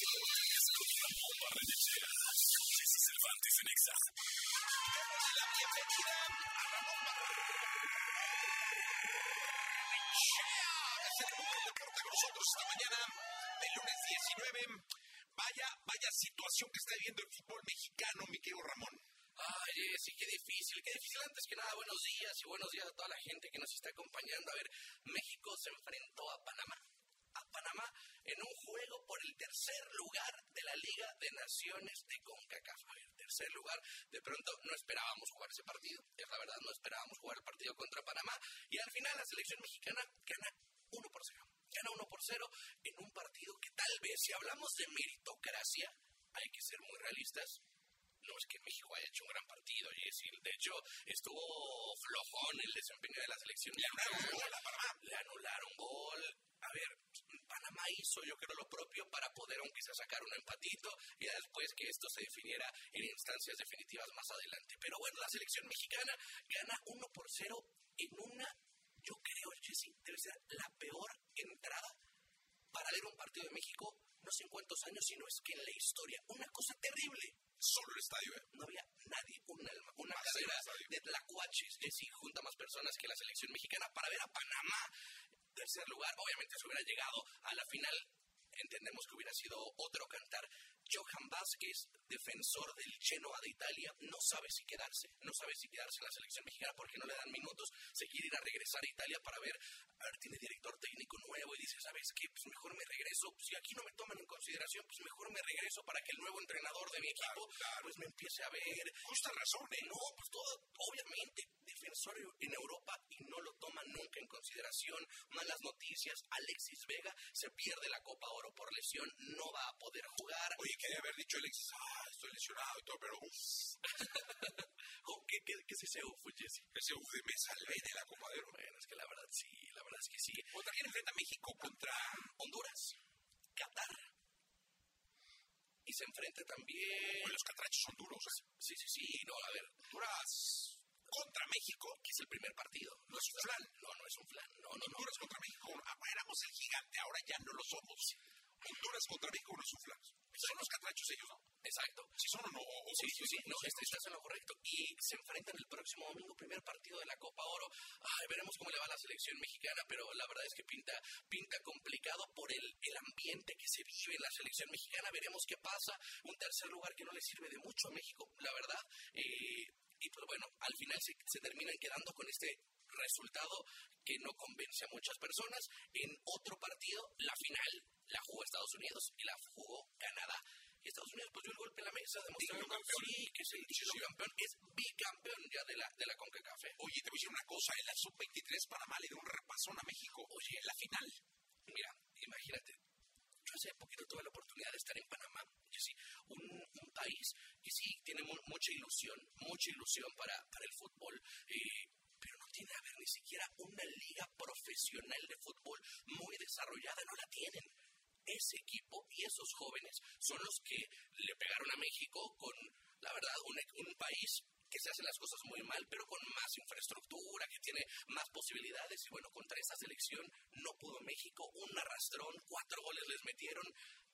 deportes con Ramón Barrenechea. Este deporte con nosotros esta mañana, lunes 19. Vaya, vaya situación que está viviendo el fútbol mexicano, mi querido Ramón. Ay, qué difícil, qué difícil. Antes que nada, buenos días y buenos días a toda la gente que nos está acompañando. A ver, México se enfrentó a Panamá. A Panamá en un juego por el tercer lugar de la Liga de Naciones de CONCACAF. A ver, tercer lugar. De pronto no esperábamos jugar ese partido. Es la verdad, no esperábamos jugar el partido contra Panamá. Y al final la selección mexicana gana 1 por 0. Gana 1 por 0 en un partido que tal vez, si hablamos de meritocracia, hay que ser muy realistas, no es que México haya hecho un gran partido, Jessy. De hecho, estuvo flojón el desempeño de la selección. Le anularon gol a Panamá. Le anularon gol. A ver, Panamá hizo yo creo lo propio para poder aunque sea sacar un empatito y después que esto se definiera en instancias definitivas más adelante. Pero bueno, la selección mexicana gana 1 por 0 en una, yo creo, Jessy, debe ser la peor entrada para ver un partido de México, no sé en cuántos años, sino es que en la historia, una cosa terrible solo el estadio, ¿eh? No había nadie, una, una carrera de tlacuaches, Jessy, junta más personas que la selección mexicana para ver a Panamá. Tercer lugar, obviamente se hubiera llegado a la final, entendemos que hubiera sido otro cantar. Johan Vázquez, defensor del Genoa de Italia, no sabe si quedarse, no sabe si quedarse en la selección mexicana porque no le dan minutos, se quiere ir a regresar a Italia para ver, a ver, tiene director técnico nuevo y dice, ¿sabes qué? Pues mejor me regreso, si aquí no me toman en consideración, pues mejor me regreso para que el nuevo entrenador de mi equipo, pues me empiece a ver. Justa razón, ¿eh? No, pues todo, obviamente, defensor en Europa y no lo toman nunca en consideración. Malas noticias, Alexis Vega se pierde la Copa Oro por lesión, no va a poder jugar. Oye, quería haber dicho Alexis, ah, estoy lesionado y todo, pero ¿Qué, qué, qué es ese UF, Jesse? Ese UF de me salvé de la Copa de Oro. Bueno, es que la verdad sí, la verdad es que sí. O también enfrenta a México contra Honduras, Qatar. Y se enfrenta también... Bueno, los catrachos son duros. Sí, sí, sí. No, a ver, Honduras contra México, que es el primer partido. No es un flan. No, no es un flan. No, no, Honduras contra México. Ah, éramos el gigante, ahora ya no lo somos. Honduras contra México un flan. Son los catrachos ellos, ¿no? Exacto. Si son o no. O sí, sí, sí. No, este, estás en lo correcto. Y se enfrentan el próximo domingo, primer partido de la Copa Oro. Ay, veremos cómo le va a la selección mexicana, pero la verdad es que pinta, pinta complicado por el, el ambiente que se vive en la selección mexicana. Veremos qué pasa. Un tercer lugar que no le sirve de mucho a México, la verdad. Eh, y pues bueno, al final se, se terminan quedando con este resultado que no convence a muchas personas. En otro partido, la final la jugó Estados Unidos y la jugó Canadá. Estados Unidos pues dio el golpe en la mesa, demostrando sí, que es el título campeón, es bicampeón ya de la, de la CONCACAF. Oye, te voy a decir una cosa, en la sub-23 Panamá le dio un repasón a México. Oye, en la final. Mira, imagínate, yo hace poquito tuve la oportunidad de estar en Panamá, sí, un, un, país que sí tiene mu mucha ilusión, mucha ilusión para, para el fútbol, eh, pero no tiene a ver ni siquiera una liga profesional de fútbol muy desarrollada, no la tienen. Ese equipo y esos jóvenes son los que le pegaron a México con, la verdad, un, un país que se hacen las cosas muy mal, pero con más infraestructura, que tiene más posibilidades. Y bueno, contra esa selección no pudo México, un arrastrón, cuatro goles les metieron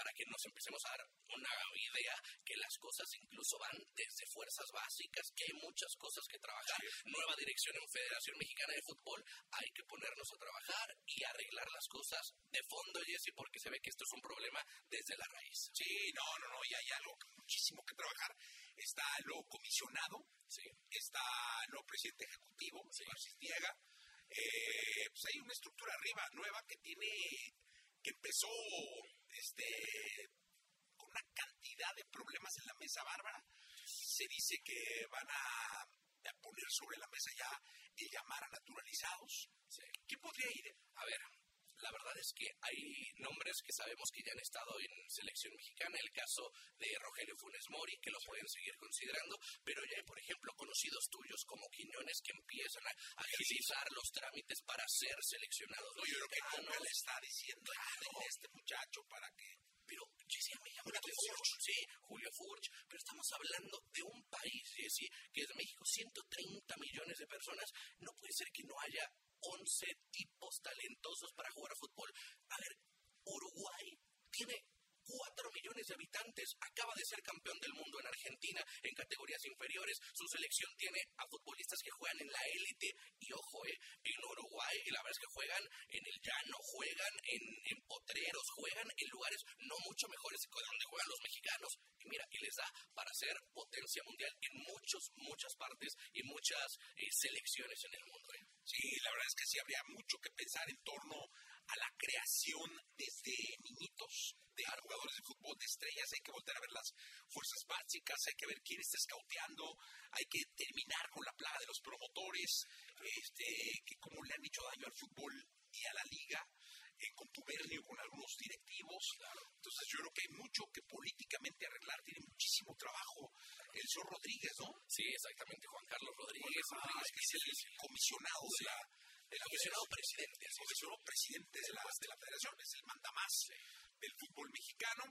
para que nos empecemos a dar una idea que las cosas incluso van desde fuerzas básicas, que hay muchas cosas que trabajar. Nueva dirección en Federación Mexicana de Fútbol, hay que ponernos a trabajar y arreglar las cosas de fondo, Jesse, porque se ve que esto es un problema desde la raíz. Sí, no, no, no, y hay algo muchísimo que trabajar. Está lo comisionado, sí. está lo presidente ejecutivo, sí. Francis Diega. Eh, pues hay una estructura arriba nueva que tiene, que empezó este, con una cantidad de problemas en la mesa bárbara. Se dice que van a, a poner sobre la mesa ya el llamar a naturalizados. Sí. ¿Qué podría ir? A ver, la verdad es que hay nombres que sabemos que ya han estado en selección mexicana, el caso de Rogelio Funes Mori, que lo pueden seguir considerando, pero ya hay, por ejemplo, conocidos tuyos como Quiñones que empiezan a agilizar los trámites para ser seleccionados. No, yo creo que Conga le está diciendo claro. a este muchacho para que pero Jessy, me llama la atención. Sí, Julio Furch, pero estamos hablando de un país, Jessy, que es México, 130 millones de personas. No puede ser que no haya 11 tipos talentosos para jugar a fútbol. A ver, Uruguay tiene 4 millones importantes. Acaba de ser campeón del mundo en Argentina en categorías inferiores. Su selección tiene a futbolistas que juegan en la élite. Y ojo, eh, en Uruguay, la verdad es que juegan en el llano, juegan en, en potreros, juegan en lugares no mucho mejores que donde juegan los mexicanos. Y mira, y les da para ser potencia mundial en muchos, muchas partes y muchas eh, selecciones en el mundo. Eh. Sí, la verdad es que sí habría mucho que pensar en torno a la creación desde niñitos de jugadores de fútbol de estrellas. Hay que volver a ver las fuerzas básicas, hay que ver quién está escauteando, hay que terminar con la plaga de los promotores, este, que como le han hecho daño al fútbol y a la liga, en contubernio con algunos directivos. Entonces yo creo que hay mucho que políticamente arreglar, tiene muchísimo trabajo. El señor Rodríguez, ¿no? Sí, exactamente, Juan Carlos Rodríguez, Rodríguez que es el comisionado de la el comisionado presidente. El comisionado presidente de la, de la federación, es el mandamás del fútbol mexicano.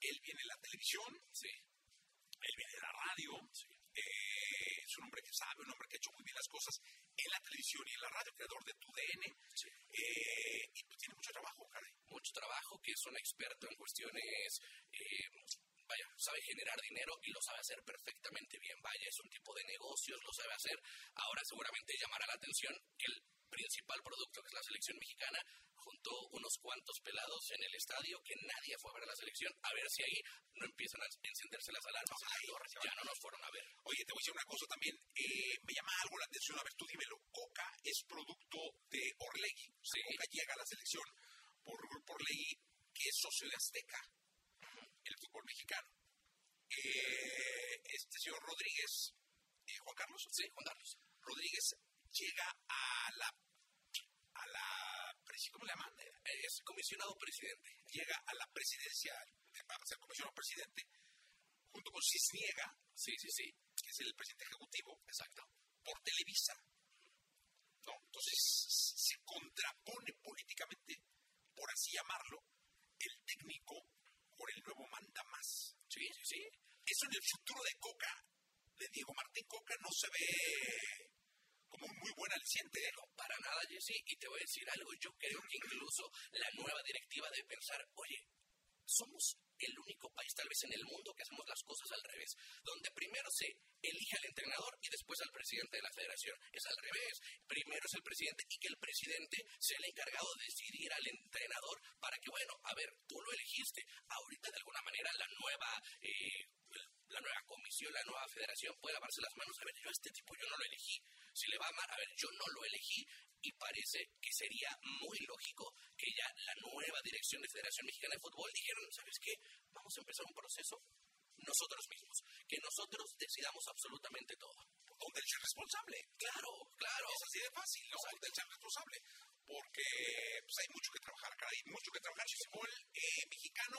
Él viene en la televisión, sí. él viene en la radio, sí. eh, es un hombre que sabe, un hombre que ha hecho muy bien las cosas en la televisión y en la radio, creador de TUDN, sí. eh, y pues tiene mucho trabajo, caray. Mucho trabajo, que es un experto en cuestiones... Eh, vaya, sabe generar dinero y lo sabe hacer perfectamente bien. Vaya, es un tipo de negocios, lo sabe hacer. Ahora seguramente llamará la atención que el principal producto, que es la selección mexicana, juntó unos cuantos pelados en el estadio que nadie fue a ver a la selección, a ver si ahí no empiezan a encenderse las alarmas. Ay, ya no nos fueron a ver. Oye, te voy a decir una cosa también, eh, me llama algo la atención, a ver, tú dímelo, Coca es producto de Orlegui, sí. Coca llega a la selección por, por Orlegui, que es socio de Azteca, el fútbol mexicano. Eh, este señor Rodríguez, eh, Juan Carlos, sí, Juan Carlos Rodríguez llega a la a la ¿cómo le llaman? Es comisionado presidente. Llega a la presidencia, va a ser comisionado presidente, junto con Cisniega, sí, sí, sí, que es el presidente ejecutivo, exacto, por Televisa. No, entonces se contrapone políticamente, por así llamarlo, el técnico por el nuevo manda más. Sí, sí, sí. Eso en el futuro de Coca, de Diego Martín Coca, no se ve como muy buen aliciente. No, para nada, Jesse. Y te voy a decir algo. Yo creo que incluso la nueva directiva debe pensar, oye, somos el único país tal vez en el mundo que hacemos las cosas al revés, donde primero se elige al entrenador y después al presidente de la federación. Es al revés. Primero es el presidente y que el presidente sea el encargado de decidir al entrenador para que, bueno, a ver, tú lo elegiste. Ahorita de alguna manera la nueva... Eh, la nueva comisión, la nueva federación puede lavarse las manos. A ver, yo a este tipo yo no lo elegí. Si le va a amar, a ver, yo no lo elegí y parece que sería muy lógico que ya la nueva dirección de Federación Mexicana de Fútbol dijeran, ¿sabes qué? Vamos a empezar un proceso nosotros mismos, que nosotros decidamos absolutamente todo. Donde él sea responsable. Claro, claro. Es así de fácil, ¿no? Donde él sea responsable. Porque pues, hay mucho que trabajar acá, hay mucho que trabajar. El fútbol eh, mexicano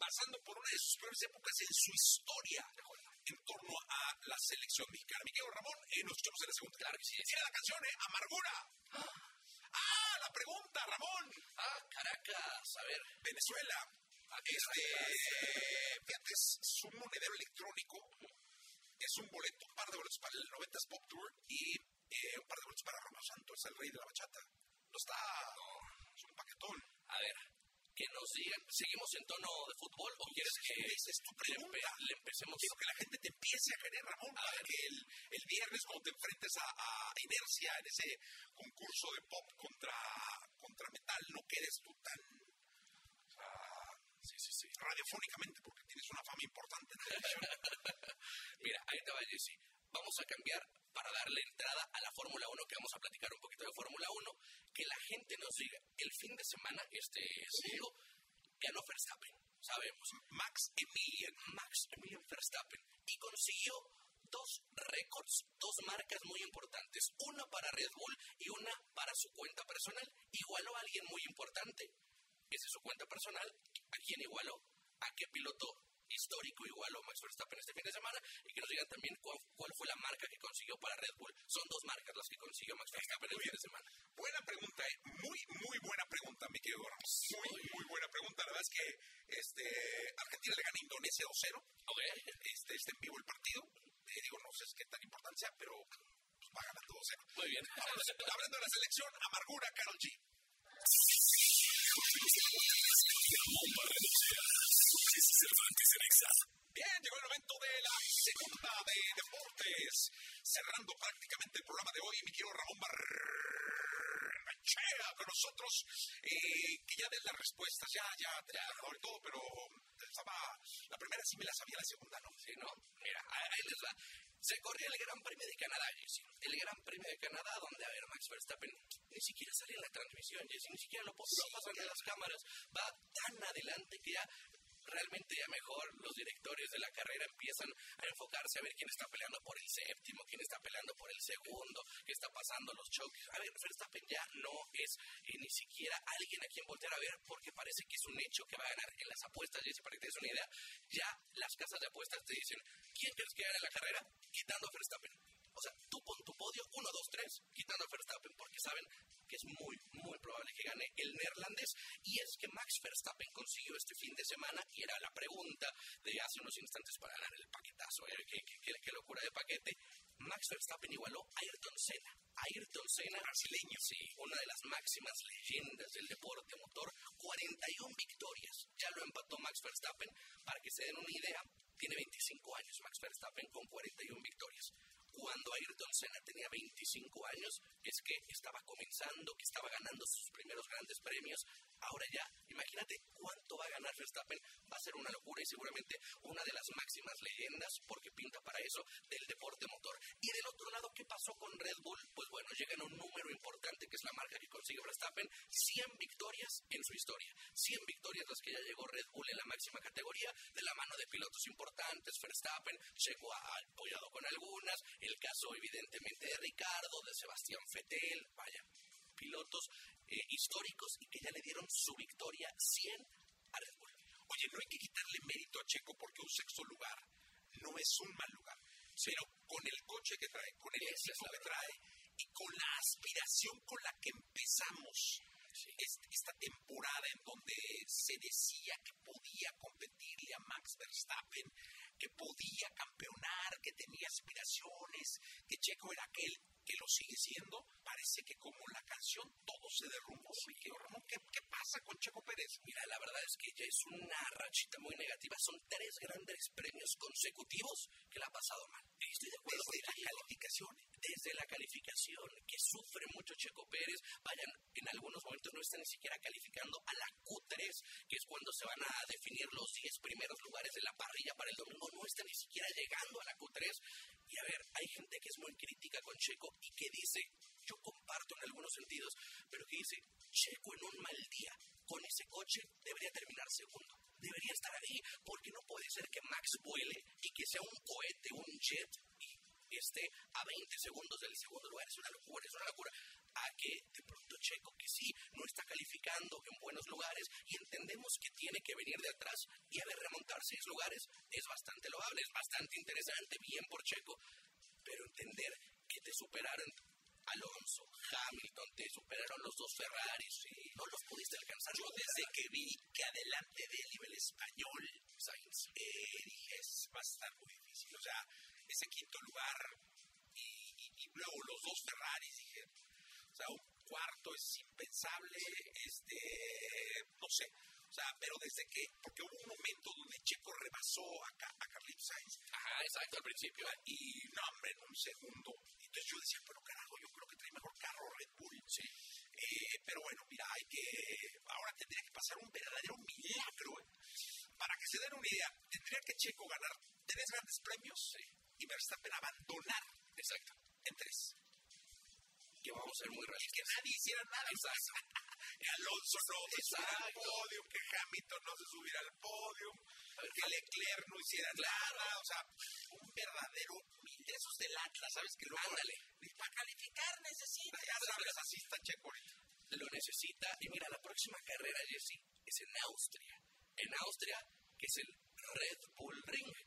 pasando por una de sus peores épocas en su historia en torno a la selección mexicana. Miguel Ramón, eh, nos escuchamos en la segunda. Claro que sí. Tiene la canción, ¿eh? Amargura. Ah, la pregunta, Ramón. Ah, Caracas, a ver. Venezuela. Este, fíjate, es, es un monedero electrónico. Es un boleto, un par de boletos para el 90 Pop Tour y eh, un par de boletos para Romeo Santos, el rey de la bachata. No está, no, es un paquetón. A ver, que nos digan, ¿seguimos en tono de fútbol o quieres que Esa es tu pregunta. le, le empecemos? Quiero que la gente te empiece a querer, Ramón, A para ver. que el, el viernes cuando te enfrentes a, a Inercia en ese concurso de pop contra, contra metal no quedes tú tan Sí, sí, sí. radiofónicamente porque tienes una fama importante en. Mira, ahí te va, Jesse. Vamos a cambiar para darle entrada a la Fórmula 1, que vamos a platicar un poquito de Fórmula 1, que la gente nos diga, el fin de semana, este domingo, ganó Verstappen, sabemos. Max Emilian. Max Emilian Verstappen. Y consiguió dos récords, dos marcas muy importantes. Una para Red Bull y una para su cuenta personal. Igualó a alguien muy importante. Esa es su cuenta personal. ¿A quién igualó? ¿A qué piloto histórico igualó Max Verstappen este fin de semana? Y que nos digan también cuál, cuál fue la marca que consiguió para Red Bull. Son dos marcas las que consiguió Max Verstappen el fin de semana. Buena pregunta, ¿eh? muy, muy buena pregunta, mi querido Ramos. Muy, muy buena pregunta. La verdad es que este, Argentina le gana a Indonesia 2-0. Ok. Este, está en vivo el partido. Eh, digo, no sé qué tan importante sea, pero pues, va ganando 2-0. Muy bien. Vámonos, hablando de la selección, Amargura, Carol G. Jesse Cervantes en Exa. Bien, llegó el momento de la segunda de deportes. Cerrando prácticamente el programa de hoy, mi querido Ramón Barrechea con nosotros. Eh, que ya den las respuestas, ya, ya, ya, y todo, pero estaba, la primera sí me la sabía, la segunda no. Sí, ¿no? Mira, ahí les va. Se corrió el Gran Premio de Canadá, Jesse. El Gran Premio de Canadá, donde, a ver, Max Verstappen ni siquiera sale en la transmisión, Jesse, ni siquiera lo, lo pasan en las cámaras. Va tan adelante que ya realmente ya mejor los directores de la carrera empiezan a enfocarse a ver quién está peleando por el séptimo, quién está peleando por el segundo, qué está pasando los choques. A ver, Verstappen ya no es eh, ni siquiera alguien a quien voltear a ver porque parece que es un hecho que va a ganar en las apuestas. Y para que te des una idea, ya las casas de apuestas te dicen, ¿quién crees que gana la carrera? Quitando a Verstappen. O sea, tú pon tu podio 1, 2, 3, quitando a Verstappen, porque saben que es muy, muy probable que gane el neerlandés. Y es que Max Verstappen consiguió este fin de semana, y era la pregunta de hace unos instantes para ganar el paquetazo. ¿eh? ¿Qué, qué, qué, locura de paquete. Max Verstappen igualó a Ayrton Senna. Ayrton Senna, brasileño, sí, una de las máximas leyendas del deporte motor, 41 victorias. Ya lo empató Max Verstappen. Para que se den una idea, tiene 25 años Max Verstappen con 41 victorias cuando Ayrton Senna tenía 25 años, es que estaba comenzando, que estaba ganando sus primeros grandes premios. Ahora ya, imagínate cuánto va a ganar Verstappen, va a ser una locura y seguramente una de las máximas leyendas, porque pinta para eso, del deporte motor. Y del otro lado, ¿qué pasó con Red Bull? Pues bueno, llegan a un número importante que es la marca que consigue Verstappen, 100 victorias en su historia. 100 victorias las que ya llegó Red Bull en la máxima categoría, de la mano de pilotos importantes, Verstappen, llegó apoyado con algunas, el caso evidentemente de Ricardo, de Sebastián Fetel, vaya, pilotos eh, históricos y que ya le dieron su victoria 100 a Red Bull. Oye, no hay que quitarle mérito a Checo porque un sexto lugar no es un mal lugar, pero con el coche que trae, con el éxito que trae y con la aspiración con la que empezamos esta temporada en donde se decía que podía competirle a Max Verstappen, que podía campeonar, que tenía aspiraciones, que Checo era aquel que lo sigue siendo, parece que como la canción todo se derrumbó. ¿qué, ¿qué, pasa con Checo Mira, la verdad es que ya es una rachita muy negativa. Son tres grandes premios consecutivos que le ha pasado mal. Estoy de acuerdo desde la calificación. Desde la calificación, que sufre mucho Checo Pérez. Vayan, en algunos momentos no está ni siquiera calificando a la Q3, que es cuando se van a definir los 10 primeros lugares de la parrilla para el domingo. No está ni siquiera llegando a la Q3. Y a ver, hay gente que es muy crítica con Checo y que dice, yo comparto en algunos sentidos, pero que dice, Checo en un mal día, con ese coche debería terminar segundo. Debería estar ahí, porque no puede ser que Max vuele y que sea un cohete, un jet, y esté a 20 segundos del segundo lugar. Es una locura, es una locura. A que de pronto Checo, que sí, no está calificando en buenos lugares y entendemos que tiene que venir de atrás y a ver remontar seis lugares, es bastante loable, es bastante interesante, bien por Checo, pero entender que te superaron Alonso, Hamilton, te superaron los dos Ferraris y no los pudiste alcanzar. Yo desde que vi que adelante de nivel español, Sainz, eh, es bastante muy difícil. O sea, ese quinto lugar y, y, luego los dos Ferraris, dije, o sea, un cuarto es impensable, este, no sé, o sea, pero desde que, porque hubo un momento donde Checo rebasó a, a Carlitos Sainz. Ajá, exacto, al principio. Y no, hombre, en un segundo. Entonces yo decía, pero carajo, yo creo que trae mejor carro Red Bull. Sí. Eh, pero bueno, mira, hay que, ahora tendría que pasar un verdadero milagro. ¿eh? Para que se den una idea, tendría que Checo ganar tres grandes premios sí. y Verstappen abandonar. Exacto. En tres. Que vamos a ser muy realistas. que nadie hiciera nada. Exacto. Alonso no se subiera al podio, que Hamilton no se subiera al podio, que Leclerc no hiciera nada, o sea, un verdadero mil de esos del Atlas, ¿sabes? Que luego, Ándale. para calificar necesita, ya sabes, así está Checo Lo necesita, y mira, la próxima carrera, Jesse, es en Austria. En Austria, que es el Red Bull Ring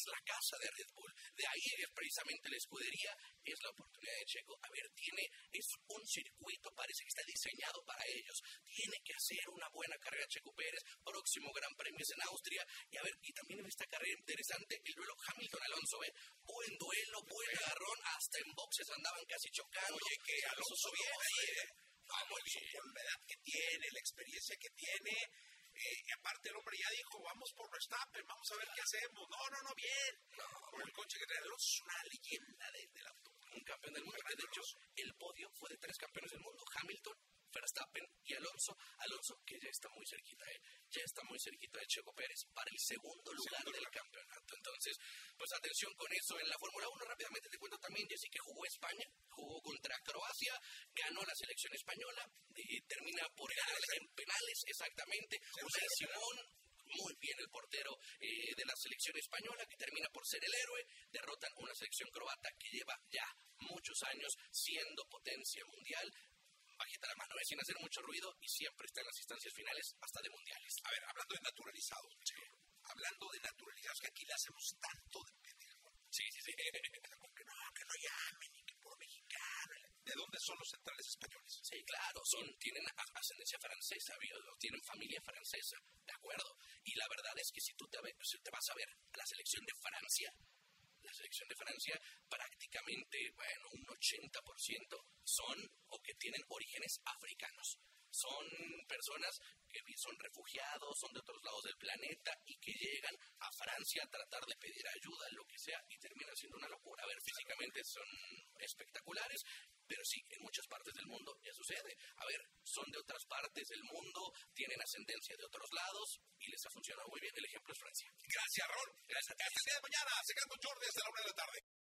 es la casa de Red Bull. De ahí es precisamente la escudería, es la oportunidad de Checo. A ver, tiene, es un circuito, parece que está diseñado para ellos. Tiene que hacer una buena carrera Checo Pérez. Próximo Gran Premio es en Austria. Y a ver, y también en esta carrera interesante, el duelo Hamilton-Alonso, ¿eh? Buen duelo, buen agarrón, hasta en boxes andaban casi chocando. Oye, que Alonso viene ahí, ¿eh? Vamos, la edad que tiene, la experiencia que tiene y aparte el hombre ya dijo, vamos por Verstappen, vamos a ver qué hacemos. No, no, no, bien. Por el coche que trae Alonso es una leyenda del, del auto. Un campeón del mundo. De hecho, el podio fue de tres campeones del mundo: Hamilton, Verstappen y Alonso. Alonso, que ya está muy cerquita, ¿eh? ya está muy cerquita de Checo Pérez para el segundo lugar del campeonato. Entonces, pues atención con eso. En la Fórmula 1, rápidamente te cuento también, Jessy, que jugó España, jugó contra Croacia, ganó la selección española, y termina por ganar en penales, exactamente. Unai Simón, muy bien el portero eh, de la selección española, que termina por ser el héroe. Derrotan una selección croata que lleva ya muchos años siendo potencia mundial. Bajita la mano, eh, sin hacer mucho ruido y siempre está en las instancias finales hasta de mundiales. A ver, hablando de naturalizados, hablando de naturalizados, que aquí le hacemos tanto de pendejo. Sí, sí, sí. Que no, que no llamen, y que por mexicano. ¿De dónde son los centrales españoles? Sí, claro, son, tienen ascendencia francesa, ¿vio? tienen familia francesa, ¿de acuerdo? Y la verdad es que si tú te, vas a ver la selección de Francia, la selección de Francia prácticamente, bueno, un 80% son o que tienen orígenes africanos. Son personas que son refugiados, son de otros lados del planeta y que llegan a Francia a tratar de pedir ayuda, lo que sea, y termina siendo una locura. A ver, físicamente son espectaculares, pero sí, en muchas partes del mundo ya sucede. A ver, son de otras partes del mundo, tienen ascendencia de otros lados y les ha funcionado muy bien. El ejemplo es Francia. Gracias, Raúl. Gracias. Hasta el día de mañana. Se quedan con Jordi hasta la una de la tarde.